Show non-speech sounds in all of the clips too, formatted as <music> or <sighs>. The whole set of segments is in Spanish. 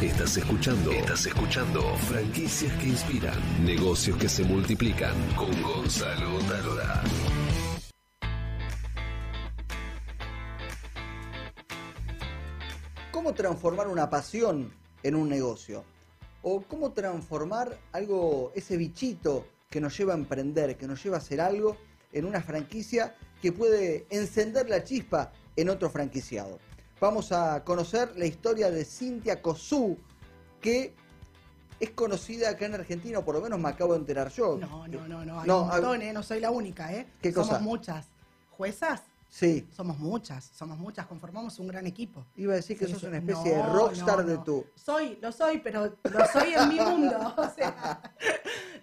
Estás escuchando. Estás escuchando. Franquicias que inspiran. Negocios que se multiplican. Con Gonzalo Talora. ¿Cómo transformar una pasión en un negocio? ¿O cómo transformar algo, ese bichito que nos lleva a emprender, que nos lleva a hacer algo en una franquicia que puede encender la chispa en otro franquiciado? Vamos a conocer la historia de Cintia Cosú, que es conocida acá en Argentina, o por lo menos me acabo de enterar yo. No, no, no, no, hay No, un a- montón, ¿eh? No soy la única, ¿eh? ¿Qué Somos cosa? muchas. ¿Juezas? Sí, Somos muchas, somos muchas, conformamos un gran equipo. iba a decir que Sí, sos una especie de No, rockstar no, de no. tu... Soy, lo soy, pero lo soy en mi mundo. <laughs> O sea,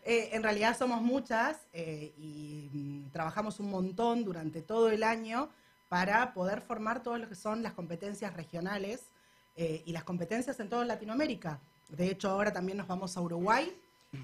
eh, en realidad somos muchas eh, y mm, trabajamos un montón durante todo el año para poder formar todo lo que son las competencias regionales eh, y las competencias en toda Latinoamérica. De hecho, ahora también nos vamos a Uruguay.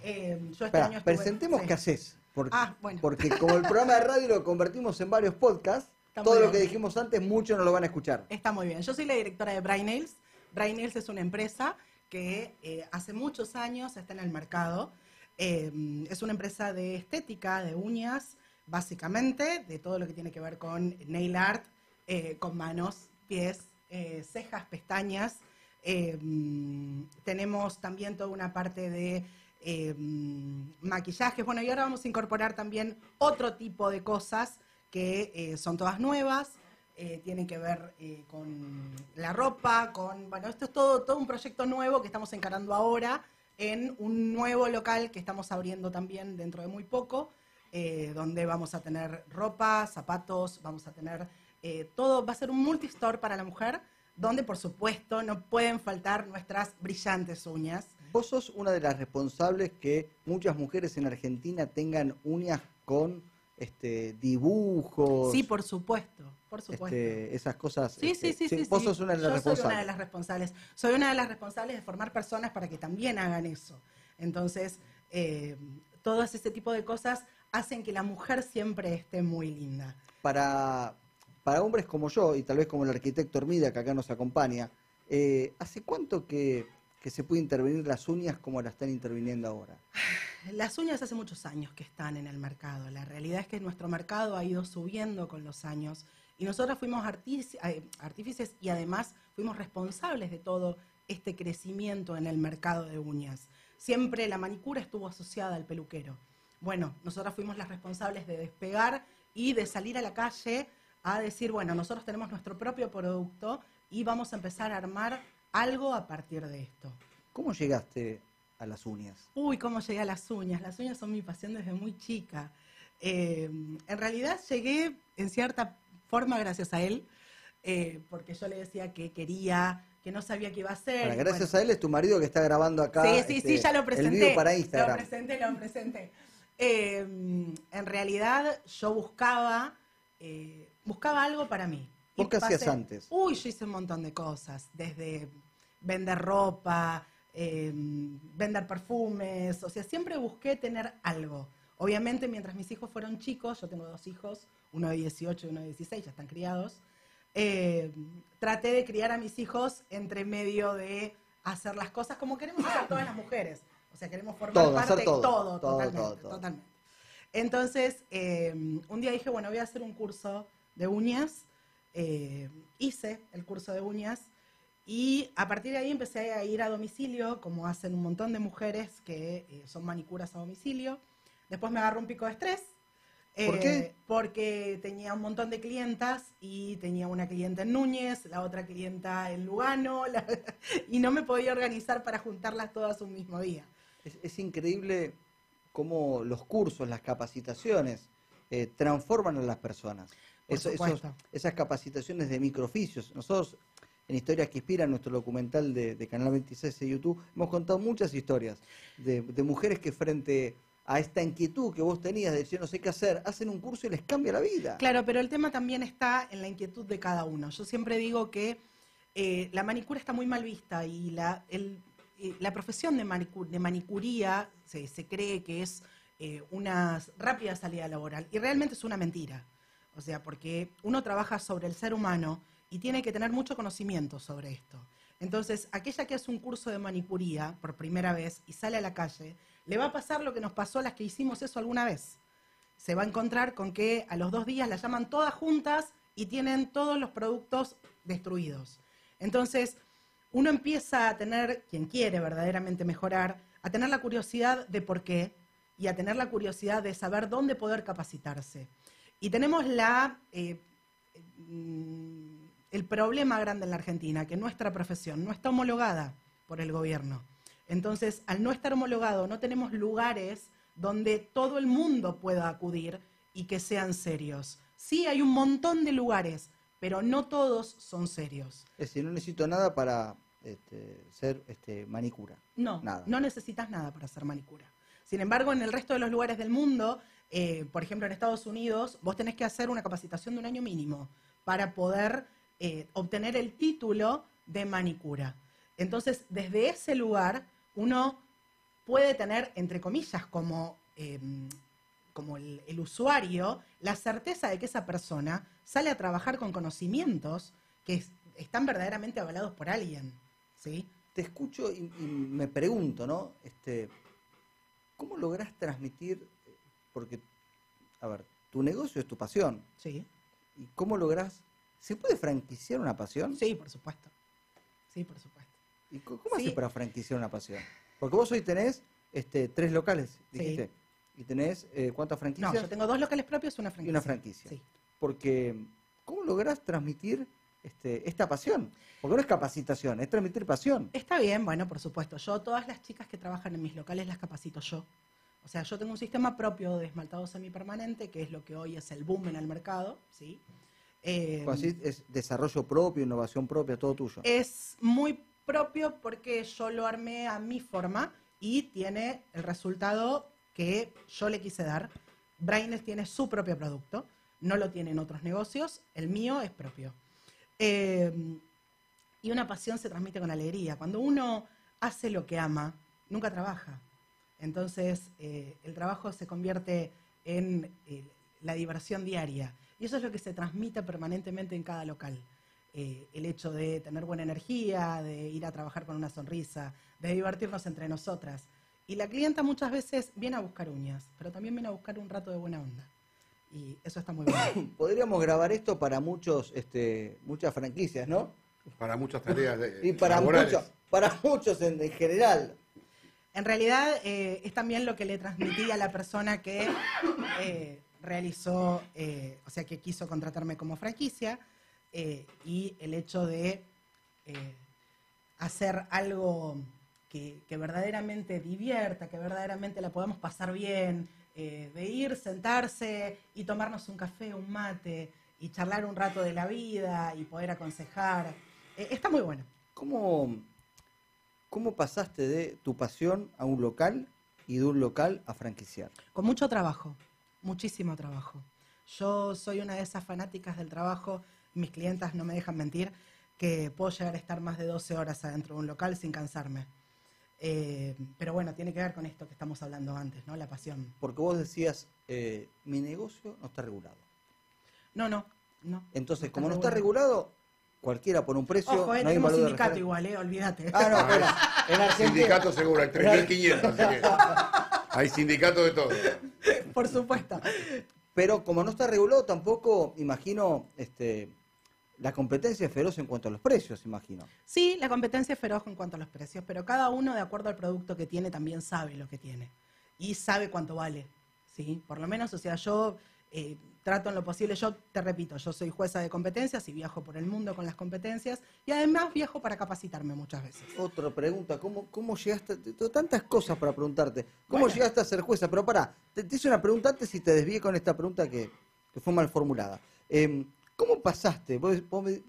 Eh, yo este Espera, año estuve- presentemos sí. qué haces. Porque, Ah, bueno. porque como el programa de radio lo convertimos en varios podcasts, <laughs> Está todo lo que dijimos antes, muchos no lo van a escuchar. Está muy bien. Yo soy la directora de Brain Nails. Brain Nails es una empresa que eh, hace muchos años está en el mercado. Eh, es una empresa de estética, de uñas, básicamente, de todo lo que tiene que ver con nail art, eh, con manos, pies, eh, cejas, pestañas. Eh, tenemos también toda una parte de eh, maquillajes. Bueno, y ahora vamos a incorporar también otro tipo de cosas que eh, son todas nuevas, tienen que ver con la ropa, con, bueno, esto es todo, todo un proyecto nuevo que estamos encarando ahora en un nuevo local que estamos abriendo también dentro de muy poco, eh, donde vamos a tener ropa, zapatos, vamos a tener eh, todo, va a ser un multistore para la mujer, donde por supuesto no pueden faltar nuestras brillantes uñas. Vos sos una de las responsables que muchas mujeres en Argentina tengan uñas con este, dibujos. Sí, por supuesto, por supuesto. este, esas cosas. Sí, este, sí, sí, sí. Vos sí. sos una de las Yo responsables. soy una de las responsables. Soy una de las responsables de formar personas para que también hagan eso. Entonces, eh, todo ese tipo de cosas hacen que la mujer siempre esté muy linda. Para, para hombres como yo, y tal vez como el arquitecto Hermida que acá nos acompaña, eh, ¿hace cuánto que, que se puede intervenir las uñas como la están interviniendo ahora? <sighs> Las uñas hace muchos años que están en el mercado. La realidad es que nuestro mercado ha ido subiendo con los años y nosotros fuimos artífices y además fuimos responsables de todo este crecimiento en el mercado de uñas. Siempre la manicura estuvo asociada al peluquero. Bueno, nosotros fuimos las responsables de despegar y de salir a la calle a decir, bueno, nosotros tenemos nuestro propio producto y vamos a empezar a armar algo a partir de esto. ¿Cómo llegaste a las uñas? Uy, cómo llegué a las uñas. Las uñas son mi pasión desde muy chica. Eh, en realidad llegué en cierta forma gracias a él, eh, porque yo le decía que quería, que no sabía qué iba a hacer. Gracias bueno. a él es tu marido que está grabando acá. Sí, sí, este, sí, ya lo El presenté. video para Lo Instagram. presenté, lo presenté. Eh, en realidad yo buscaba, eh, buscaba algo para mí. ¿Vos Y qué hacías antes? Uy, yo hice un montón de cosas, desde vender ropa, eh, vender perfumes, o sea, siempre busqué tener algo. Obviamente, mientras mis hijos fueron chicos, yo tengo dos hijos, uno de 18 y uno de 16, ya están criados, eh, traté de criar a mis hijos entre medio de hacer las cosas como queremos hacer todas las mujeres. O sea, queremos formar Todo, parte todo, de todo, todo, totalmente, totalmente. Entonces, eh, un día dije, bueno, voy a hacer un curso de uñas. Eh, hice el curso de uñas y a partir de ahí empecé a ir a domicilio, como hacen un montón de mujeres que eh, son manicuras a domicilio. Después me agarró un pico de estrés. ¿Por eh, qué? Porque tenía un montón de clientas y tenía una clienta en Núñez, la otra clienta en Lugano, la- <laughs> y no me podía organizar para juntarlas todas un mismo día. Es, es increíble cómo los cursos, las capacitaciones eh, transforman a las personas. Eso- esas capacitaciones de microoficios. Nosotros, en Historias que Inspiran, nuestro documental de, de Canal 26 de YouTube, hemos contado muchas historias de, de mujeres que frente a esta inquietud que vos tenías de decir no sé qué hacer, hacen un curso y les cambia la vida. Claro, pero el tema también está en la inquietud de cada uno. Yo siempre digo que eh, la manicura está muy mal vista y la, el- la profesión de, manicu- de manicuría se, cree que es eh, una rápida salida laboral y realmente es una mentira. O sea, porque uno trabaja sobre el ser humano y tiene que tener mucho conocimiento sobre esto. Entonces, aquella que hace un curso de manicuría por primera vez y sale a la calle, le va a pasar lo que nos pasó a las que hicimos eso alguna vez. Se va a encontrar con que a los dos días las llaman todas juntas y tienen todos los productos destruidos. Entonces, uno empieza a tener, quien quiere verdaderamente mejorar, a tener la curiosidad de por qué y a tener la curiosidad de saber dónde poder capacitarse. Y tenemos la, eh, mm, el problema grande en la Argentina, que nuestra profesión no está homologada por el gobierno. Entonces, al no estar homologado, no tenemos lugares donde todo el mundo pueda acudir y que sean serios. Sí, hay un montón de lugares, pero no todos son serios. Es decir, no necesito nada para este, ser este, manicura. No, no necesitas nada para ser manicura. Sin embargo, en el resto de los lugares del mundo, eh, por ejemplo en Estados Unidos, vos tenés que hacer una capacitación de un año mínimo para poder eh, obtener el título de manicura. Entonces, desde ese lugar, uno puede tener, entre comillas, como, em, como el, usuario, la certeza de que esa persona sale a trabajar con conocimientos que están verdaderamente avalados por alguien. ¿sí? Te escucho y, me pregunto, ¿no? Este, ¿Cómo lográs transmitir? Porque, a ver, tu negocio es tu pasión. Sí. ¿Y cómo lográs? ¿Se puede franquiciar una pasión? Sí, por supuesto. Sí, por supuesto. ¿Y cómo, haces para franquiciar una pasión? Porque vos hoy tenés este, tres locales, dijiste. ¿Y tenés eh, cuántas franquicias? No, yo tengo dos locales propios y una franquicia. Y una franquicia. Sí. Porque, ¿cómo lográs transmitir este, esta pasión? Porque no es capacitación, es transmitir pasión. Está bien, bueno, por supuesto. Yo, todas las chicas que trabajan en mis locales las capacito yo. O sea, yo tengo un sistema propio de esmaltado semipermanente, que es lo que hoy es el boom en el mercado, ¿sí? Eh, así es desarrollo propio, innovación propia, todo tuyo. Es muy propio porque yo lo armé a mi forma y tiene el resultado que yo le quise dar. Braines tiene su propio producto, no lo tienen otros negocios, el mío es propio. Eh, y una pasión se transmite con alegría. Cuando uno hace lo que ama, nunca trabaja. Entonces, eh, el trabajo se convierte en eh, la diversión diaria. Y eso es lo que se transmite permanentemente en cada local. Eh, el hecho de tener buena energía, de ir a trabajar con una sonrisa, de divertirnos entre nosotras. Y la clienta muchas veces viene a buscar uñas, pero también viene a buscar un rato de buena onda. Y eso está muy bien. <coughs> Podríamos grabar esto para muchos, este, muchas franquicias, ¿no? Para muchas tareas de, y para muchos, para muchos en, general. En realidad eh, es también lo que le transmití a la persona que eh, realizó, eh, o sea, que quiso contratarme como franquicia, eh, y el hecho de eh, hacer algo que, verdaderamente divierta, que verdaderamente la podamos pasar bien, de ir, sentarse y tomarnos un café, un mate, y charlar un rato de la vida y poder aconsejar. está muy bueno. ¿Cómo, ¿Cómo pasaste de tu pasión a un local y de un local a franquiciar? Con mucho trabajo muchísimo trabajo. Yo soy una de esas fanáticas del trabajo, mis clientas no me dejan mentir, que puedo llegar a estar más de 12 horas adentro de un local sin cansarme. Eh, pero bueno, tiene que ver con esto que estamos hablando antes, ¿no? La pasión. Porque vos decías, eh, mi negocio no está regulado. No, no, no. Entonces, como no está regulado, cualquiera por un precio. Ojo, eh, no tenemos sindicato igual, eh, olvídate. Ah, no, en <laughs> Argentina. Sindicato seguro, <laughs> hay 3.500. <laughs> Hay sindicato de todo. Por supuesto. Pero como no está regulado, tampoco imagino este, la competencia es feroz en cuanto a los precios, imagino. Sí, la competencia es feroz en cuanto a los precios, pero cada uno, de acuerdo al producto que tiene, también sabe lo que tiene y sabe cuánto vale. ¿sí? Por lo menos, o sea, yo eh, trato en lo posible, yo te repito, yo soy jueza de competencias y viajo por el mundo con las competencias y además viajo para capacitarme muchas veces. Otra pregunta, ¿cómo, cómo llegaste? Tengo tantas cosas para preguntarte. ¿Cómo llegaste a ser jueza? Pero pará, te, hice una pregunta antes y te desvié con esta pregunta que, fue mal formulada. Em, ¿Cómo pasaste? Vos,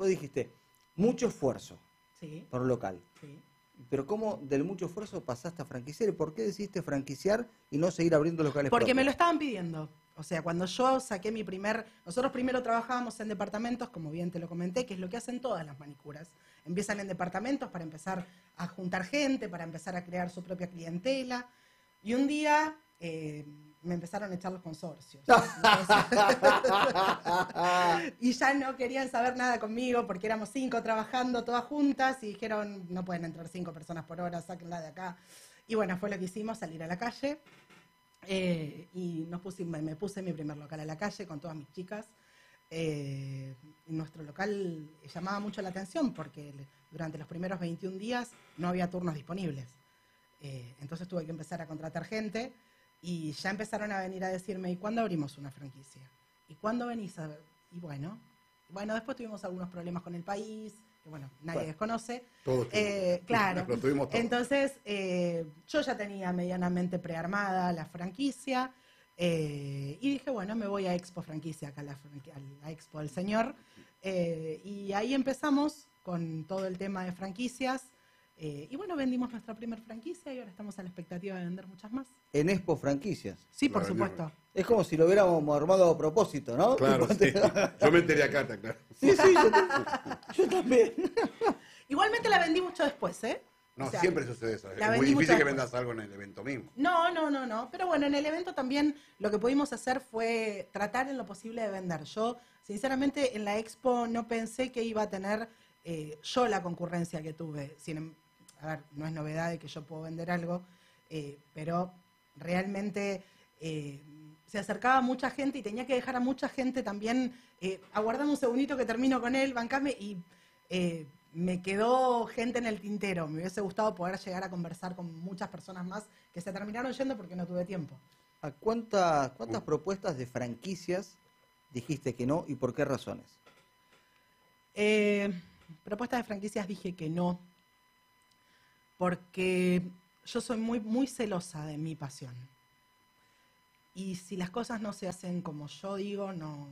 dijiste, mucho esfuerzo sí. por local. Sí. Pero ¿cómo del mucho esfuerzo pasaste a franquiciar? ¿Y por qué decidiste franquiciar y no seguir abriendo locales Porque me lo estaban pidiendo. O sea, cuando yo saqué mi primer... Nosotros primero trabajábamos en departamentos, como bien te lo comenté, que es lo que hacen todas las manicuras. Empiezan en departamentos para empezar a juntar gente, para empezar a crear su propia clientela. Y un día eh, me empezaron a echar los consorcios. <laughs> y ya no querían saber nada conmigo porque éramos cinco trabajando todas juntas y dijeron, no pueden entrar cinco personas por hora, sáquenla de acá. Y bueno, fue lo que hicimos, salir a la calle. Eh, y nos pusimos, me puse mi primer local a la calle con todas mis chicas. Eh, nuestro local llamaba mucho la atención porque durante los primeros 21 días no había turnos disponibles. Eh, entonces tuve que empezar a contratar gente y ya empezaron a venir a decirme, ¿y cuándo abrimos una franquicia? ¿Y cuándo venís a...? Y bueno, bueno, después tuvimos algunos problemas con el país, que bueno, nadie desconoce. Todos eh, claro. Lo tuvimos todos. Entonces, eh, yo ya tenía medianamente prearmada la franquicia eh, y dije, bueno, me voy a Expo Franquicia, acá a la, a Expo del Señor. y ahí empezamos con todo el tema de franquicias. Eh, y bueno, vendimos nuestra primera franquicia y ahora estamos a la expectativa de vender muchas más. En Expo Franquicias. Sí, por supuesto. Es como si lo hubiéramos armado a propósito, ¿no? Claro, sí. Yo me enteré acá, claro. Sí, sí, yo, también. <laughs> Igualmente la vendí mucho después, ¿eh? No, siempre sucede eso. Es muy difícil que vendas algo en el evento mismo. No, no, no, no. Pero bueno, en el evento también lo que pudimos hacer fue tratar en lo posible de vender. Yo, sinceramente, en la expo no pensé que iba a tener eh, yo la concurrencia que tuve. Sin, em, a ver, no es novedad de que yo puedo vender algo, eh, pero realmente eh, se acercaba mucha gente y tenía que dejar a mucha gente también, eh, aguardando un segundito que termino con él, bancame, y eh, me quedó gente en el tintero. Me hubiese gustado poder llegar a conversar con muchas personas más que se terminaron yendo porque no tuve tiempo. ¿A cuántas, cuántas propuestas de franquicias dijiste que no y por qué razones? propuestas de franquicias dije que no, porque yo soy muy, muy celosa de mi pasión. Y si las cosas no se hacen como yo digo, no.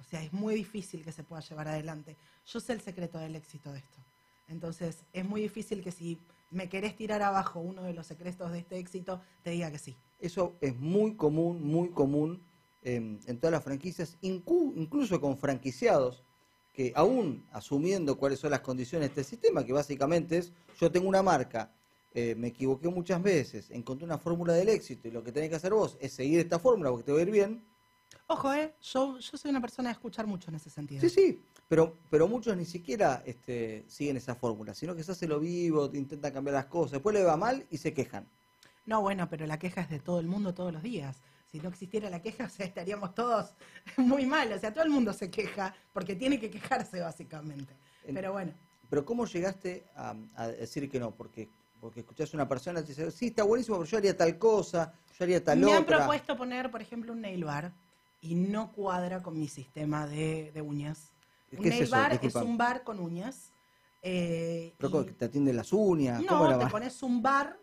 O sea, es muy difícil que se pueda llevar adelante. Yo sé el secreto del éxito de esto. Entonces, es muy difícil que si me querés tirar abajo uno de los secretos de este éxito, te diga que sí. Eso es muy común, muy común en, en todas las franquicias, incluso con franquiciados que aún asumiendo cuáles son las condiciones de este sistema, que básicamente es, yo tengo una marca, eh, me equivoqué muchas veces, encontré una fórmula del éxito y lo que tenés que hacer vos es seguir esta fórmula porque te va a ir bien. Ojo, eh, yo, yo soy una persona de escuchar mucho en ese sentido. Sí, sí, pero, pero muchos ni siquiera este, siguen esa fórmula, sino que se hace lo vivo, intentan cambiar las cosas, después le va mal y se quejan. No, bueno, pero la queja es de todo el mundo todos los días si no existiera la queja, <laughs> o sea, estaríamos todos <laughs> muy mal. O sea, todo el mundo se queja porque tiene que quejarse básicamente. Pero bueno. Pero ¿cómo llegaste a, decir que no? Porque porque escuchás a una persona y dice, sí, está buenísimo, pero yo haría tal cosa, yo haría tal otra. Me han propuesto poner, por ejemplo, un nail bar y no cuadra con mi sistema de, uñas. Un nail bar es un bar con uñas. Eh, ¿Pero te atiende las uñas? No, te pones un bar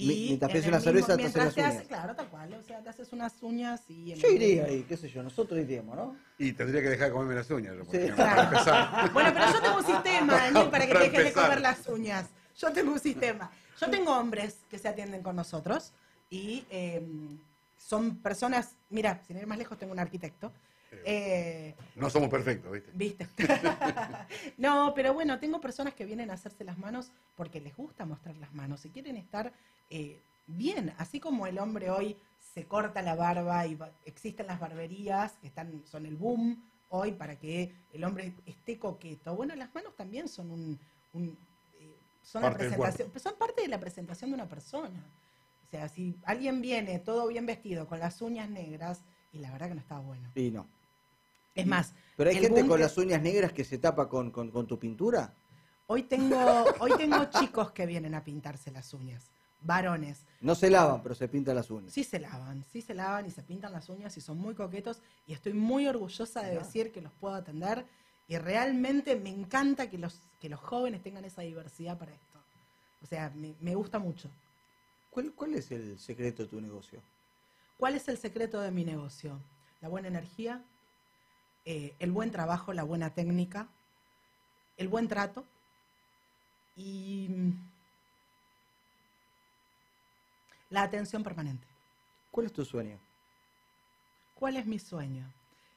y mientras pides una cerveza, te haces las uñas. claro, tal cual. O sea, te haces unas uñas y... Yo iría ahí, qué sé yo, nosotros iríamos, ¿no? Y tendría que dejar de comerme las uñas. Sí. Claro. bueno, pero yo tengo un sistema, <laughs> Daniel, para que te dejes de comer las uñas. Yo tengo un sistema. Yo tengo hombres que se atienden con nosotros y em, son personas... Mira, sin ir más lejos, tengo un arquitecto eh, no somos perfectos, ¿viste? ¿Viste? <laughs> no, pero bueno, tengo personas que vienen a hacerse las manos porque les gusta mostrar las manos y quieren estar eh, bien, así como el hombre hoy se corta la barba y existen las barberías que están, son el boom hoy para que el hombre esté coqueto. Bueno, las manos también son un, eh, son, la presentación, son parte de la presentación de una persona. O sea, si alguien viene todo bien vestido, con las uñas negras, y la verdad que no está bueno. Y no. Es más. ¿Pero hay gente con las uñas negras que se tapa con, tu pintura? Hoy tengo, hoy tengo <laughs> chicos que vienen a pintarse las uñas, varones. No se lavan, pero se pintan las uñas. Sí se lavan, sí se lavan y se pintan las uñas y son muy coquetos y estoy muy orgullosa de decir que los puedo atender y realmente me encanta que los, que los jóvenes tengan esa diversidad para esto. O sea, me, gusta mucho. ¿Cuál, ¿Cuál es el secreto de tu negocio? ¿Cuál es el secreto de mi negocio? La buena energía, eh, el buen trabajo, la buena técnica, el buen trato y mm, la atención permanente. ¿Cuál es tu sueño? ¿Cuál es mi sueño?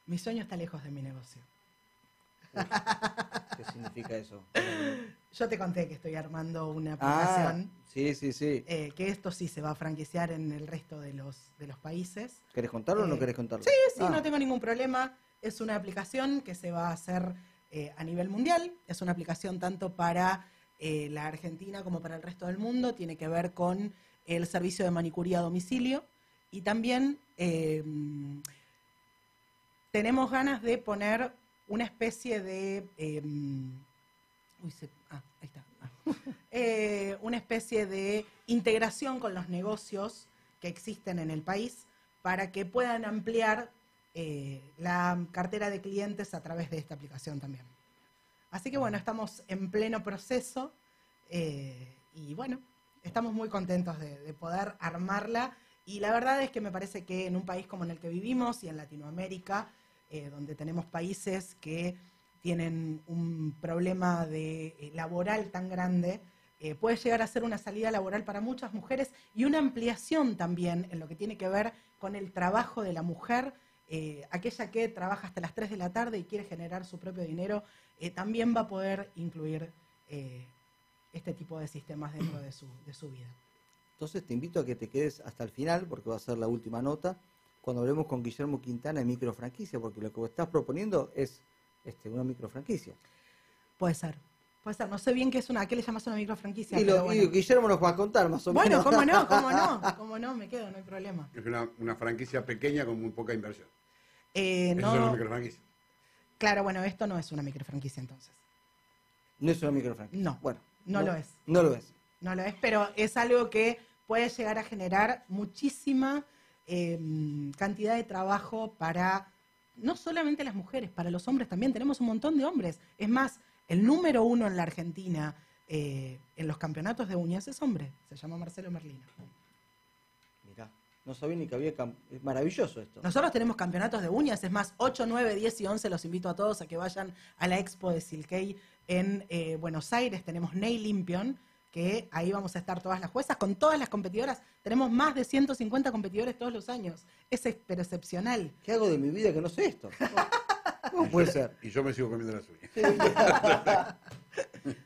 Mi sueño está lejos de mi negocio. ¿Qué significa eso? <laughs> Yo te conté que estoy armando una Ah, aplicación. sí, sí, sí. eh, que esto sí se va a franquiciar en el resto de los, de los países. ¿Querés contarlo o no eh, querés contarlo? Sí, sí, Ah, no tengo ningún problema. Es una aplicación que se va a hacer eh, a nivel mundial. Es una aplicación tanto para eh, la Argentina como para el resto del mundo. Tiene que ver con el servicio de manicuría a domicilio. Y también eh, tenemos ganas de poner una especie de... eh, uy, se- ah, ahí está. Ah. <laughs> Eh, una especie de integración con los negocios que existen en el país para que puedan ampliar eh, la cartera de clientes a través de esta aplicación también. Así que bueno, estamos en pleno proceso eh, y bueno, estamos muy contentos de, de poder armarla y la verdad es que me parece que en un país como en el que vivimos y en Latinoamérica, eh, donde tenemos países que tienen un problema de, eh, laboral tan grande, eh, puede llegar a ser una salida laboral para muchas mujeres y una ampliación también en lo que tiene que ver con el trabajo de la mujer, eh, aquella que trabaja hasta las 3 de la tarde y quiere generar su propio dinero, eh, también va a poder incluir eh, este tipo de sistemas dentro de su, de su vida. Entonces te invito a que te quedes hasta el final, porque va a ser la última nota, cuando hablemos con Guillermo Quintana de microfranquicia, porque lo que estás proponiendo es este, una microfranquicia. Puede ser. Puede ser. No sé bien qué es una, ¿a qué le llamas una microfranquicia? Y, lo- y bueno. Guillermo nos va a contar más o Bueno, menos. cómo no, <laughs> cómo no, cómo no, me quedo, no hay problema. Es una, una franquicia pequeña con muy poca inversión. Eh, Eso es una no, microfranquicia. claro, bueno, esto no es una microfranquicia entonces. No es una microfranquicia. No, Bueno, no lo es. No lo es. No lo es, pero es algo que puede llegar a generar muchísima eh, cantidad de trabajo para no solamente las mujeres, para los hombres también. Tenemos un montón de hombres. Es más, el número uno en la Argentina eh, en los campeonatos de uñas es hombre. Se llama Marcelo Merlino. No sabía ni que había... Es maravilloso esto. Nosotros tenemos campeonatos de uñas, es más, 8, 9, 10 y 11 los invito a todos a que vayan a la expo de Silkei en eh, Buenos Aires. Tenemos Nail Limpion, que ahí vamos a estar todas las juezas, con todas las competidoras. Tenemos más de 150 competidores todos los años. Es pero excepcional. ¿Qué hago de mi vida que no sé esto? <laughs> ¿Cómo puede ser? Y yo me sigo comiendo las uñas. <laughs>